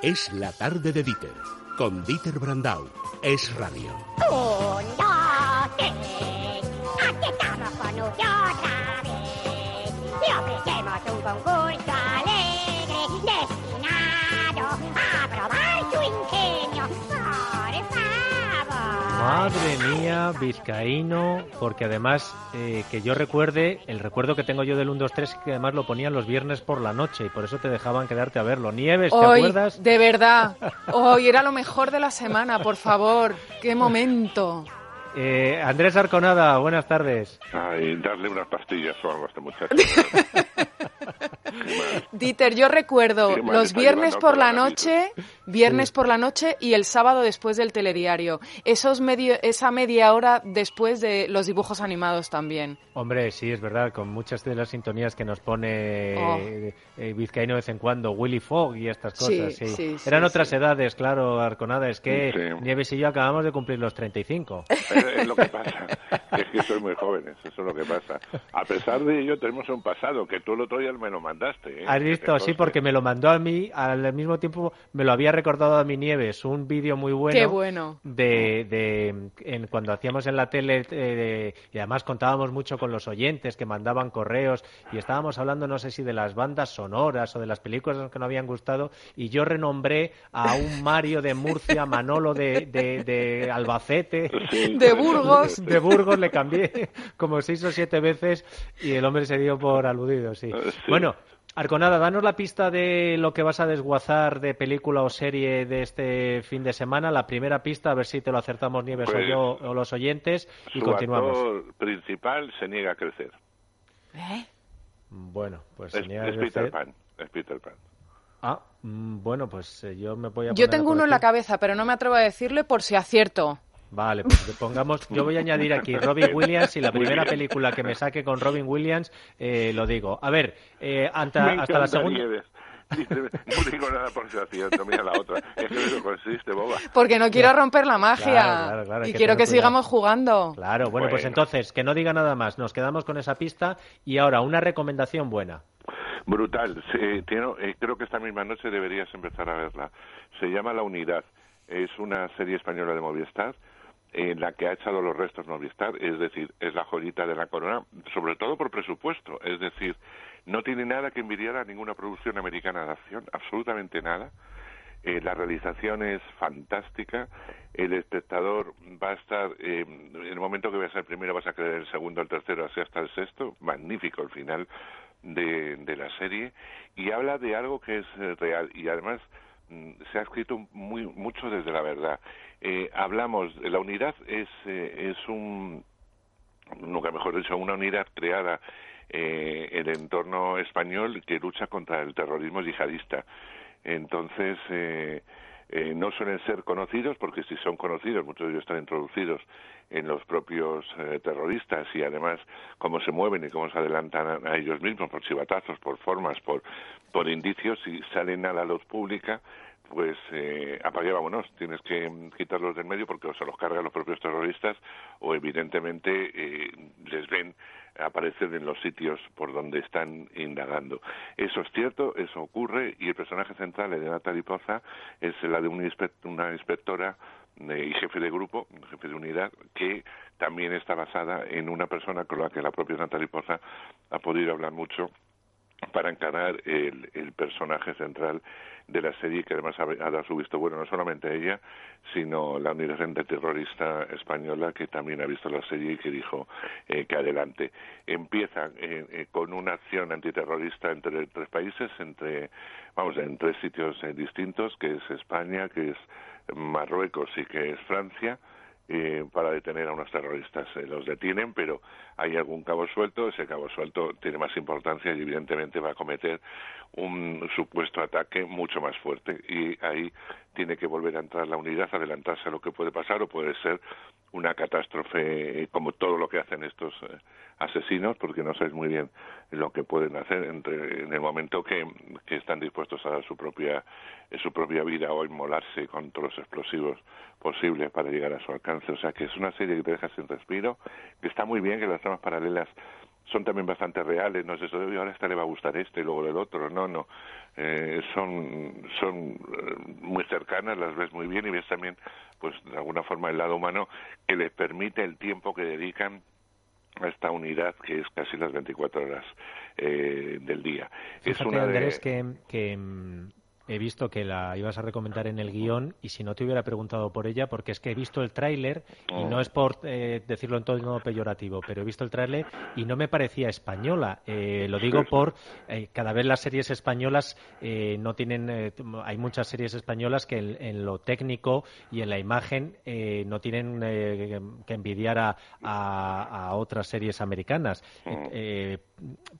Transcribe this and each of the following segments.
Es la tarde de Dieter, con Dieter Brandau. Es radio. Un, dos, tres. Aquí estamos con usted otra vez. Le ofrecemos un concurso alegre Madre mía, vizcaíno, porque además, eh, que yo recuerde, el recuerdo que tengo yo del 1, 2, 3 que además lo ponían los viernes por la noche y por eso te dejaban quedarte a verlo. Nieves, ¿te Hoy, acuerdas? de verdad, hoy era lo mejor de la semana, por favor, qué momento. Eh, Andrés Arconada, buenas tardes. Ay, darle unas pastillas o algo a este muchacho. Dieter, yo recuerdo los viernes por la noche, viernes por la noche y el sábado después del telediario. Esos medio, esa media hora después de los dibujos animados también. Hombre, sí, es verdad, con muchas de las sintonías que nos pone Oh. eh, eh, Vizcaíno de vez en cuando, Willy Fogg y estas cosas. Sí, sí, sí, Eran otras sí. edades, claro, Arconada. Es que Sí. Nieves y yo acabamos de cumplir los 35. Es, lo que pasa. Es que soy muy jóvenes, eso es lo que pasa. A pesar de ello, tenemos un pasado que tú el otro día me lo mandaste. ¿eh? Has visto, sí, porque me lo mandó a mí, al mismo tiempo me lo había recordado a mi Nieves, un vídeo muy bueno. Qué bueno. De, de en, cuando hacíamos en la tele, eh, de- y además contábamos mucho con los oyentes que mandaban correos, y estábamos hablando, no sé si de las bandas sonoras o de las películas que nos habían gustado, y yo renombré a un Mario de Murcia, Manolo de, de, de Albacete. Sí, de pues, Burgos. De Burgos le cambié como seis o siete veces y el hombre se dio por aludido, sí. Sí. Bueno, Arconada, danos la pista de lo que vas a desguazar de película o serie de este fin de semana. La primera pista, a ver si te lo acertamos Nieves o Pues, yo o los oyentes y Su continuamos. actor principal se niega a crecer. ¿Eh? Bueno, pues Es, señal es de Peter hacer- Pan. Es Peter Pan. Ah, mm, bueno, pues eh, yo me voy a Yo poner tengo uno en la cabeza, pero no me atrevo a decirle por si acierto. Vale, pues pongamos. Yo voy a añadir aquí Robin Williams y la primera película que me saque con Robin Williams eh, lo digo. A ver, eh, anta- Me hasta la segunda. Nieves. Dice, no digo nada por si acierto, mira la otra. Es que eso consiste, boba. Porque no quiero romper la magia. Claro, claro, y que quiero que cuidado. sigamos jugando. Claro, bueno, pues entonces, que no diga nada más. Nos quedamos con esa pista y ahora una recomendación buena. Brutal. Sí, tiene- eh, creo que esta misma noche deberías empezar a verla. Se llama La Unidad. Es una serie española de Movistar en la que ha echado los restos Movistar, es decir, es la joyita de la corona, sobre todo por presupuesto, es decir, no tiene nada que envidiar a ninguna producción americana de acción, absolutamente nada. Eh, la realización es fantástica. El espectador va a estar, eh, en el momento que veas el primero, vas a creer el segundo, el tercero, así hasta el sexto. Magnífico el final de, de la serie. Y habla de algo que es eh, real. Y además se ha escrito muy, mucho desde la verdad. Eh, hablamos, la unidad es, eh, es un, nunca mejor dicho, una unidad creada eh, en el entorno español que lucha contra el terrorismo yihadista. Entonces, eh, no suelen ser conocidos, porque si son conocidos, muchos de ellos están introducidos en los propios eh, terroristas y además cómo se mueven y cómo se adelantan a, a ellos mismos por chivatazos, por formas, por, por indicios y salen a la luz pública, pues eh, apague vámonos, tienes que mm, quitarlos del medio porque o se los cargan los propios terroristas o evidentemente eh, les ven aparecer en los sitios por donde están indagando. Eso es cierto, eso ocurre y el personaje central de Natalie Poza es la de una, inspec- una inspectora eh, y jefe de grupo, jefe de unidad, que también está basada en una persona con la que la propia Natalie Poza ha podido hablar mucho para encarar el, el personaje central de la serie que además ha, dado su visto bueno no solamente ella sino la unidad antiterrorista española que también ha visto la serie y que dijo eh, que adelante. Empieza eh, eh, con una acción antiterrorista entre tres países entre vamos en tres sitios eh, distintos que es España que es Marruecos y que es Francia eh, para detener a unos terroristas. Eh, los detienen, pero hay algún cabo suelto. Ese cabo suelto tiene más importancia y evidentemente va a cometer un supuesto ataque mucho más fuerte. Y ahí tiene que volver a entrar la unidad, adelantarse a lo que puede pasar o puede ser una catástrofe eh, como todo lo que hacen estos eh, asesinos, porque no sabes muy bien lo que pueden hacer entre, en el momento que, que están dispuestos a dar su propia, eh, su propia vida o inmolarse con todos los explosivos posibles para llegar a su alcance. O sea que es una serie que te deja sin respiro, que está muy bien, que las tramas paralelas son también bastante reales, no es eso de ahora esta le va a gustar este y luego el otro, no, no, eh, son, son eh, muy cercanas, las ves muy bien y ves también, pues de alguna forma el lado humano que les permite el tiempo que dedican a esta unidad que es casi las 24 horas eh, del día. es una Andrés, que, que mm, he visto que la ibas a recomendar en el guion y si no te hubiera preguntado por ella, porque es que he visto el tráiler y no oh. es por eh, decirlo en todo peyorativo, pero he visto el tráiler y no me parecía española. Eh, lo digo por eh, cada vez las series españolas no tienen, hay muchas series españolas que en, lo técnico y en la imagen no tienen que envidiar a, a, otras series americanas. Mm.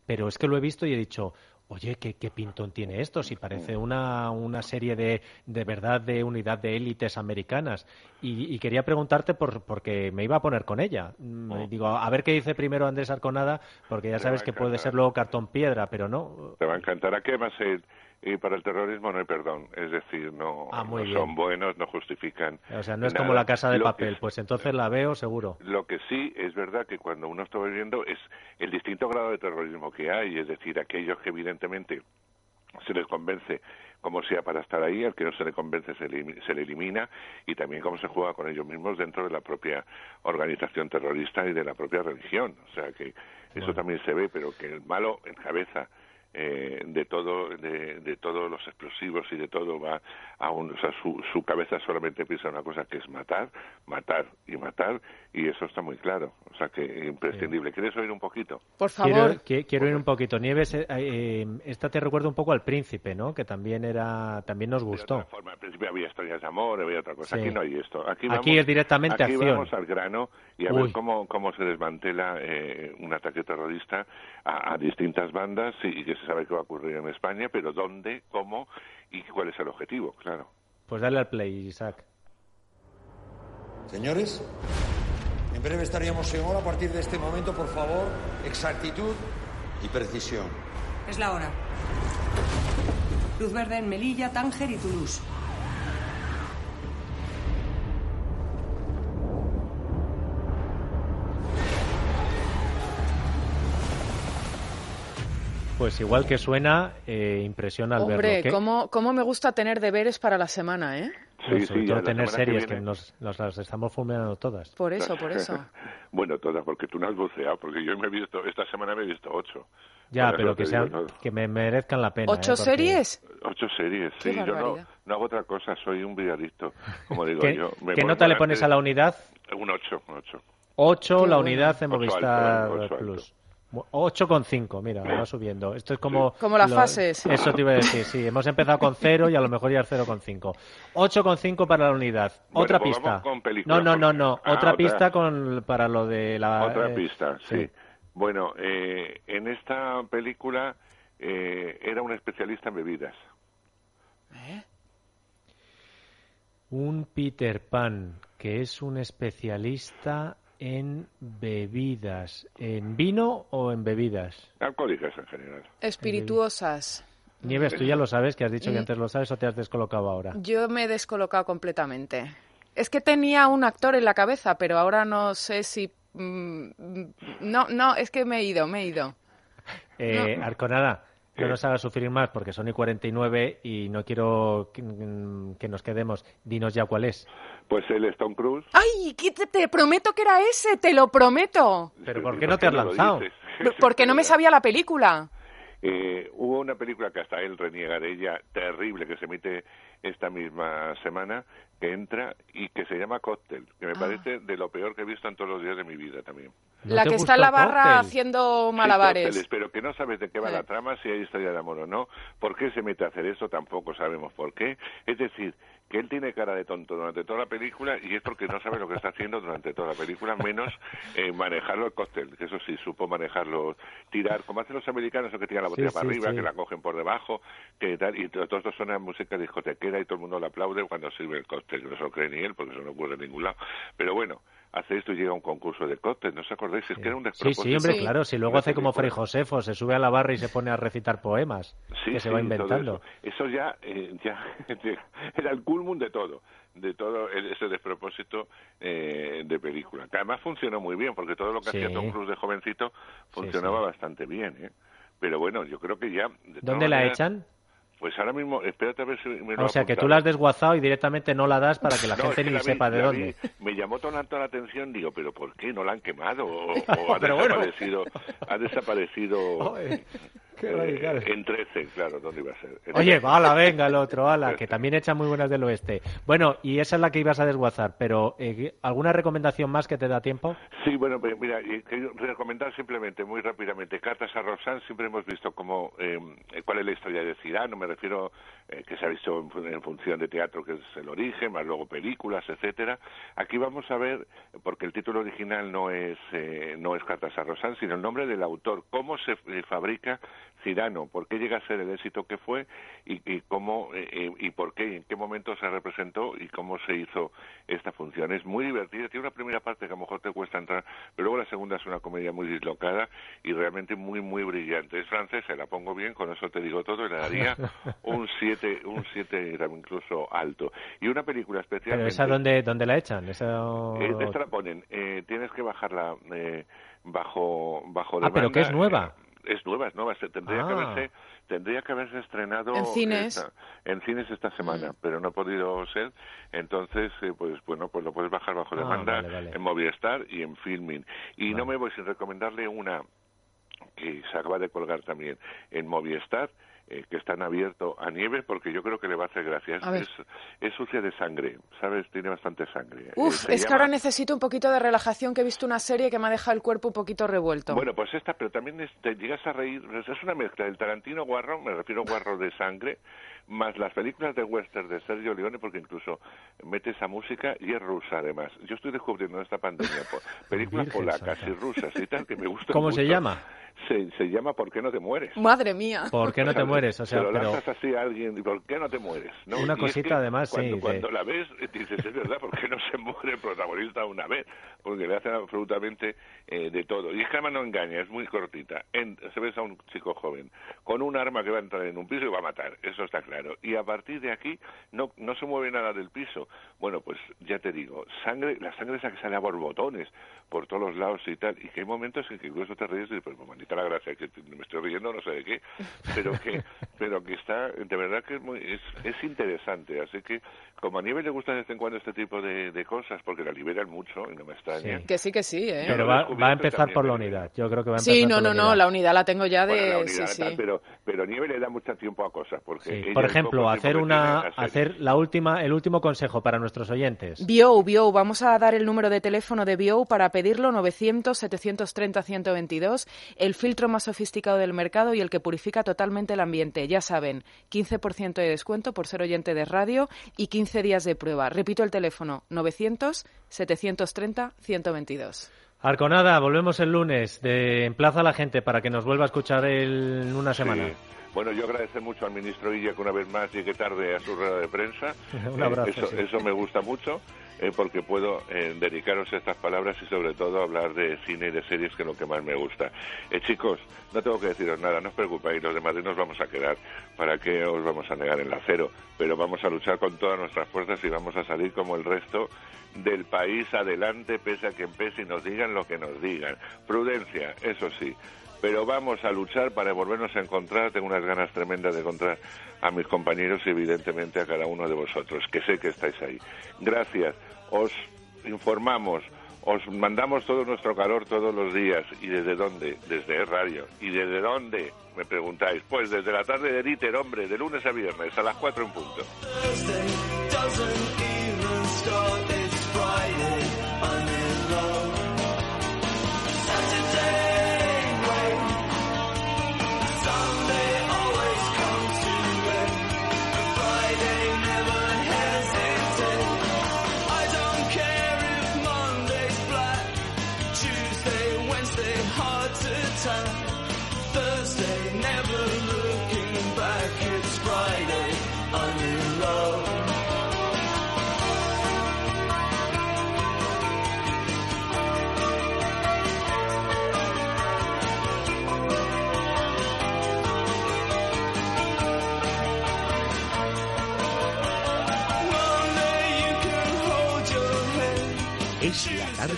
pero es que lo he visto y he dicho, Oye, ¿qué, ¿qué, pintón tiene esto? Si parece una, una serie de, de verdad de unidad de élites americanas. Y, quería preguntarte por, porque me iba a poner con ella. Mm, oh. Digo, a ver qué dice primero Andrés Arconada, porque ya sabes que puede ser luego cartón piedra, pero no. Te va a encantar. ¿A qué más y para el terrorismo no hay perdón. Es decir, no, ah, son buenos, no justifican. O sea, no es como la casa de papel, pues entonces la veo seguro. Lo que sí es verdad que cuando uno está viviendo es el distinto grado de terrorismo que hay, es decir, aquellos que evidentemente se les convence como sea para estar ahí, al que no se le convence se le, se le elimina y también cómo se juega con ellos mismos dentro de la propia organización terrorista y de la propia religión. O sea que eso también se ve, pero que el malo encabeza eh, de todo de, de, todos los explosivos y de todo va a un, o sea, su, su cabeza solamente piensa una cosa que es matar, matar y matar y eso está muy claro, o sea que imprescindible. ¿Quieres oír un poquito? Por favor. Quiero, quiero oír un poquito. Nieves, eh, eh, esta te recuerda un poco al Príncipe, ¿no? Que también era, también nos gustó. Forma, al principio había historias de amor, había otra cosa. Aquí no hay esto. Aquí, aquí es directamente aquí acción. vamos al grano y a ver cómo, cómo se desmantela eh, un ataque terrorista a, a distintas bandas y, y que se sabe qué va a ocurrir en España, pero dónde, cómo y cuál es el objetivo, claro. Pues dale al play, Isaac. Señores, en breve estaríamos en hora. A partir de este momento, por favor, exactitud y precisión. Es la hora. Luz verde en Melilla, Tánger y Toulouse. Pues igual que suena, eh, impresiona al Hombre, verlo. ¿cómo, ¿cómo me gusta tener deberes para la semana, eh? Sí, sobre sí, todo tener que series que, nos, nos las estamos fulminando todas. Por eso, por eso. Bueno, todas, porque tú no has buceado, porque yo me he visto, esta semana me he visto ocho. Ya, pero que, digo sean, que me merezcan la pena. ¿Ocho ¿eh? Porque- series? Ocho series, sí. Yo no, hago otra cosa, soy un villadicto, como digo ¿Qué, yo. Me qué nota le pones a la unidad? Un ocho, un ocho. 8 Qué la bueno. unidad en Ocho Movistar alto, ocho Plus. 8,5, mira, va subiendo. Esto es como... Como las lo- fases. Eso te iba a decir, sí. Hemos empezado con 0 y a lo mejor ya es 0,5. 8,5 para la unidad. Bueno, Otra pues pista. con películas, no, no, no, no. Ah, otra otra. pista con, para lo de la... Otra eh, pista, sí. Bueno, eh, en esta película eh, era un especialista en bebidas. Un Peter Pan, que es un especialista en bebidas. ¿En vino o en bebidas? Alcohólicas en general. Espirituosas. Nieves, tú ya lo sabes, que has dicho que Mm. antes lo sabes o te has descolocado ahora. Yo me he descolocado completamente. Es que tenía un actor en la cabeza, pero ahora no sé si... mm, No, no, es que me he ido, me he ido. Eh, Arconada, no nos hagas sufrir más porque son y 49 y no quiero que, que nos quedemos. Dinos ya cuál es. Pues el Stone Cruise. ¡Ay! que te, te prometo que era ese, te lo prometo. Pero ¿por ¿Y qué no te has lanzado? Porque no me sabía la película. Eh, hubo una película que hasta él reniega de ella, terrible, que se emite esta misma semana, que entra y que se llama Cóctel, que me Ah. parece de lo peor que he visto en todos los días de mi vida también. ¿No la que está en la barra Cóctel? haciendo Sí, malabares. cócteles, pero que no sabes de qué va Sí. la trama, si hay historia de amor o no, por qué se mete a hacer eso, tampoco sabemos por qué. Es decir, que él tiene cara de tonto durante toda la película y es porque no sabe lo que está haciendo durante toda la película, menos eh, manejarlo el cóctel, que eso sí, supo manejarlo, tirar, como hacen los americanos, que tiran la botella Sí, para sí, arriba, sí. que la cogen por debajo, que tal, y todo, esto suena música discotequera y todo el mundo lo aplaude cuando sirve el cóctel, no se lo cree ni él, porque eso no ocurre en ningún lado. Pero bueno, hace esto y llega a un concurso de cóctel. ¿No os acordáis? Es que era un Sí, despropósito. sí, hombre, Sí. claro. Si luego hace como Fray. Josefo, se sube a la barra y se pone a recitar poemas Sí, que se va inventando. Eso, Eso ya, eh, ya era el culmum de todo, de todo ese despropósito eh, de película. Que además funcionó muy bien, porque todo lo que Sí. hacía Tom Cruise de jovencito funcionaba sí. bastante bien. ¿eh? Pero bueno, yo creo que ya... ¿Dónde la maneras, echan? Pues ahora mismo, espérate a ver si me lo O sea, que tú la has desguazado y directamente no la das para que la No, gente es que ni la vi- sepa de dónde. vi, me llamó tanto la atención, digo, pero ¿por qué no la han quemado? O, o ha desaparecido, ha desaparecido qué eh, en 13, claro, ¿dónde iba a ser? En Oye, 13. ala, venga, el otro, ala, que también echa muy buenas del oeste. Bueno, y esa es la que ibas a desguazar, pero eh, ¿alguna recomendación más que te da tiempo? Sí, bueno, pues mira, quiero recomendar simplemente, muy rápidamente, Cartas a Roxanne, siempre hemos visto cómo, eh, cuál es la historia de Cirano, me refiero eh, que se ha visto en, en función de teatro, que es el origen, más luego películas, etcétera. Aquí vamos a ver, porque el título original no es, eh, no es Cartas a Roxanne, sino el nombre del autor, cómo se eh, fabrica Cirano, por qué llega a ser el éxito que fue y, y cómo eh, eh, y por qué, en qué momento se representó y cómo se hizo esta función. Es muy divertida, tiene una primera parte que a lo mejor te cuesta entrar, pero luego la segunda es una comedia muy dislocada y realmente muy, muy brillante. Es francesa, la pongo bien, con eso te digo todo, y le daría un 7, un 7 incluso alto. Y una película ¿Pero especialmente... esa dónde, dónde la echan? Esa... Eh, esta la ponen, eh, tienes que bajarla eh, bajo bajo Ah, pero que es nueva. Es nueva, es nueva. Se tendría que Ah. haberse tendría que haberse estrenado En cines. esta- en cines esta semana, pero no ha podido ser. Entonces, eh, pues bueno, pues lo puedes bajar bajo Ah, demanda vale, vale. en Movistar y en Filming. Y no me voy sin recomendarle una que se acaba de colgar también en Movistar, eh, que está en abierto a nieve, porque yo creo que le va a hacer gracia. Es, A es, es sucia de sangre, ¿sabes? Tiene bastante sangre. Eh, Uf, es que ahora necesito un poquito de relajación, que he visto una serie que me ha dejado el cuerpo un poquito revuelto. Bueno, pues esta, pero también es- te llegas a reír, es una mezcla del Tarantino guarro, me refiero a guarro de sangre, más las películas de western de Sergio Leone, porque incluso mete esa música y es rusa además. Yo estoy descubriendo en esta pandemia películas polacas y rusas y tal que me gustan ¿Cómo se llama? Se, se llama ¿Por qué no te mueres? Madre mía. ¿Por qué no te mueres? O sea, se lo pero... lanzas así a alguien ¿por qué no te mueres? ¿no? Una Y es cosita que además, sí, cuando, la ves, dices, es verdad, ¿por qué no se muere el protagonista una vez? Porque le hacen absolutamente eh, de todo. Y es que además no engaña, es muy cortita. En- se ves a un chico joven con un arma que va a entrar en un piso y va a matar, eso está claro. Y a partir de aquí no, no se mueve nada del piso. Bueno, pues ya te digo, sangre, la sangre esa que sale a borbotones por todos los lados y tal, y que hay momentos en que incluso te ríes y dices, pues la gracia, que me estoy riendo no sé de qué, pero que, pero que está, de verdad que es, muy, es, es interesante, así que como a Nieves le gusta de vez en cuando este tipo de, de cosas, porque la liberan mucho, y no me extraña. Sí. Que sí, que sí, ¿eh? Pero va, a empezar también por la unidad. Yo creo que va a empezar Sí, no, por no, la no, la unidad la tengo ya de... Bueno, la sí, unidad, sí. tal, pero, pero Nieves le da mucho tiempo a cosas, porque Sí. ella Por ejemplo, hacer una, hacer la última, el último consejo para nuestros oyentes. Bio, Bio, vamos a dar el número de teléfono de Bio para pedirlo 900-730-122, el filtro más sofisticado del mercado y el que purifica totalmente el ambiente. Ya saben, 15% de descuento por ser oyente de radio y 15 días de prueba. Repito el teléfono, 900-730-122. Arconada, volvemos el lunes. De emplaza a la gente para que nos vuelva a escuchar en una semana. Sí. Bueno, yo agradecer mucho al ministro Illa que una vez más llegue tarde a su rueda de prensa. Un Eh, abrazo, eso, sí. eso me gusta mucho eh, porque puedo eh, dedicaros estas palabras y sobre todo hablar de cine y de series que es lo que más me gusta. Eh, chicos, no tengo que deciros nada, no os preocupéis, los de Madrid nos vamos a quedar. ¿Para qué os vamos a negar el acero? Pero vamos a luchar con todas nuestras fuerzas y vamos a salir como el resto del país adelante, pese a que pese y nos digan lo que nos digan. Prudencia, eso sí. Pero vamos a luchar para volvernos a encontrar. Tengo unas ganas tremendas de encontrar a mis compañeros y evidentemente a cada uno de vosotros, que sé que estáis ahí. Gracias. Os informamos, os mandamos todo nuestro calor todos los días. ¿Y desde dónde? Desde Es Radio. ¿Y desde dónde? Me preguntáis. Pues desde la tarde de Dieter, hombre, de lunes a viernes, a las 4 en punto.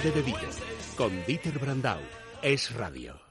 De Dieter, con Dieter Brandau. Es radio.